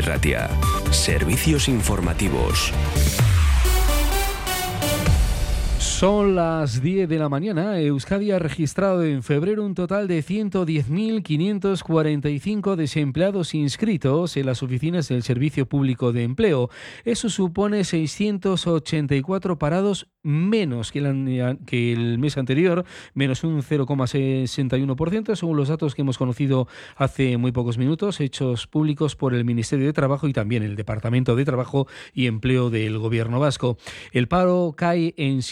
Ratia. Servicios informativos. Son las 10 de la mañana. Euskadi ha registrado en febrero un total de 110.545 desempleados inscritos en las oficinas del Servicio Público de Empleo. Eso supone 684 parados menos que el, que el mes anterior, menos un 0,61%, según los datos que hemos conocido hace muy pocos minutos, hechos públicos por el Ministerio de Trabajo y también el Departamento de Trabajo y Empleo del Gobierno vasco. El paro cae en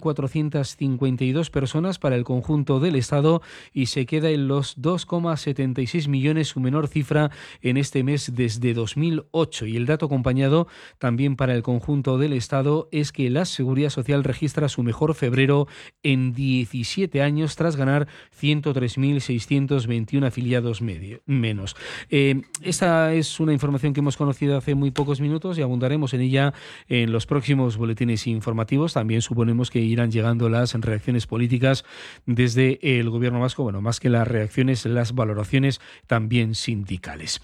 7.452 personas para el conjunto del Estado y se queda en los 2,76 millones, su menor cifra en este mes desde 2008. Y el dato acompañado también para el conjunto del Estado es que la Seguridad Social registra su mejor febrero en 17 años tras ganar 103.621 afiliados menos. Eh, esta es una información que hemos conocido hace muy pocos minutos y abundaremos en ella en los próximos boletines informativos. También suponemos que irán llegando las reacciones políticas desde el gobierno vasco, bueno, más que las reacciones, las valoraciones también sindicales.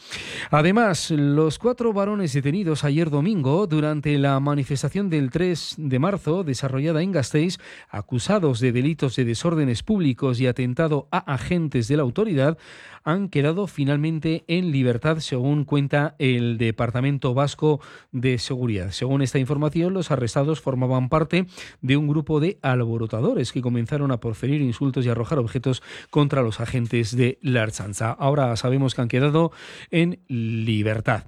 Además, los cuatro varones detenidos ayer domingo durante la manifestación del 3 de marzo de desarrollada en Gasteiz, acusados de delitos de desórdenes públicos y atentado a agentes de la autoridad, han quedado finalmente en libertad, según cuenta el Departamento Vasco de Seguridad. Según esta información, los arrestados formaban parte de un grupo de alborotadores que comenzaron a proferir insultos y arrojar objetos contra los agentes de la Archanza. Ahora sabemos que han quedado en libertad.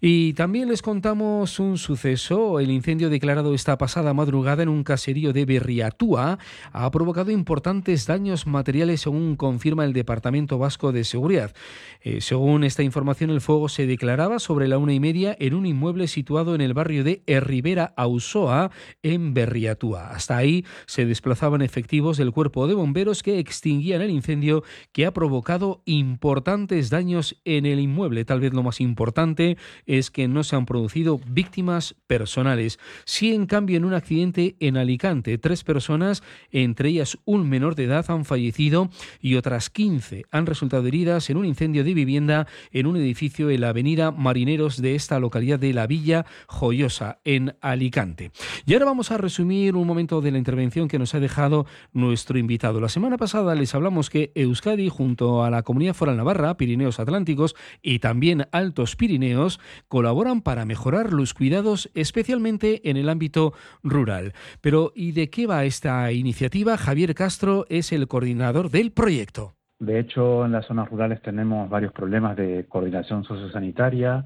Y también les contamos un suceso. El incendio declarado esta pasada madrugada en un caserío de Berriatúa ha provocado importantes daños materiales, según confirma el Departamento Vasco de Seguridad seguridad. Eh, según esta información, el fuego se declaraba sobre la una y media en un inmueble situado en el barrio de Rivera Ausoa, en Berriatúa. Hasta ahí se desplazaban efectivos del cuerpo de bomberos que extinguían el incendio que ha provocado importantes daños en el inmueble. Tal vez lo más importante es que no se han producido víctimas personales. Sí, en cambio, en un accidente en Alicante, tres personas, entre ellas un menor de edad, han fallecido y otras 15 han resultado heridas en un incendio de vivienda en un edificio en la avenida Marineros de esta localidad de La Villa Joyosa, en Alicante. Y ahora vamos a resumir un momento de la intervención que nos ha dejado nuestro invitado. La semana pasada les hablamos que Euskadi, junto a la Comunidad Foral Navarra, Pirineos Atlánticos y también Altos Pirineos, colaboran para mejorar los cuidados, especialmente en el ámbito rural. Pero, ¿y de qué va esta iniciativa? Javier Castro es el coordinador del proyecto. De hecho, en las zonas rurales tenemos varios problemas de coordinación sociosanitaria,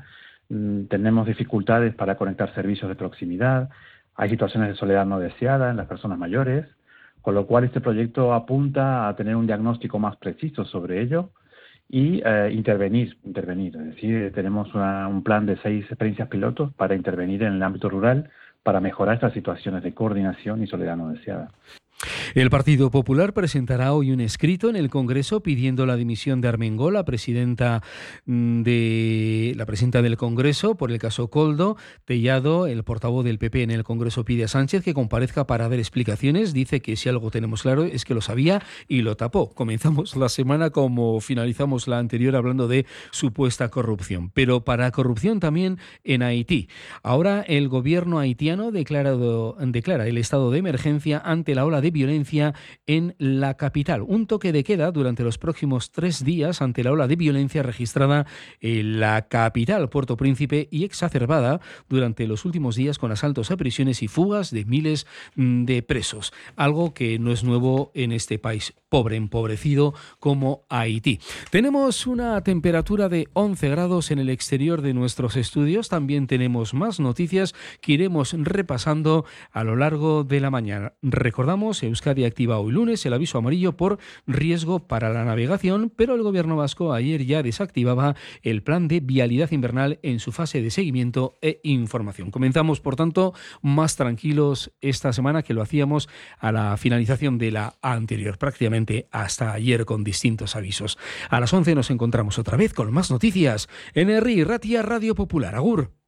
mm, tenemos dificultades para conectar servicios de proximidad, hay situaciones de soledad no deseada en las personas mayores, con lo cual este proyecto apunta a tener un diagnóstico más preciso sobre ello y eh, intervenir, intervenir. Es decir, tenemos un plan de seis experiencias pilotos para intervenir en el ámbito rural para mejorar estas situaciones de coordinación y soledad no deseada. El Partido Popular presentará hoy un escrito en el Congreso pidiendo la dimisión de Armengol, la presidenta mm, de la presidenta del Congreso por el caso Coldo. Tellado, el portavoz del PP en el Congreso, pide a Sánchez que comparezca para dar explicaciones. Dice que si algo tenemos claro es que lo sabía y lo tapó. Comenzamos la semana como finalizamos la anterior hablando de supuesta corrupción, pero para corrupción también en Haití. Ahora el gobierno haitiano declarado, declara el estado de emergencia ante la ola de violencia en la capital. Un toque de queda durante los próximos tres días ante la ola de violencia registrada en la capital, Puerto Príncipe, y exacerbada durante los últimos días con asaltos a prisiones y fugas de miles mm, de presos. Algo que no es nuevo en este país pobre, empobrecido como Haití. Tenemos una temperatura de 11 grados en el exterior de nuestros estudios. También tenemos más noticias que iremos repasando a lo largo de la mañana. Recordamos Euskadi activa hoy lunes el aviso amarillo por riesgo para la navegación, pero el gobierno vasco ayer ya desactivaba el plan de vialidad invernal en su fase de seguimiento e información. Comenzamos, por tanto, más tranquilos esta semana que lo hacíamos a la finalización de la anterior, prácticamente hasta ayer con distintos avisos. A las 11 nos encontramos otra vez con más noticias en RI Ratia Radio Popular. Agur.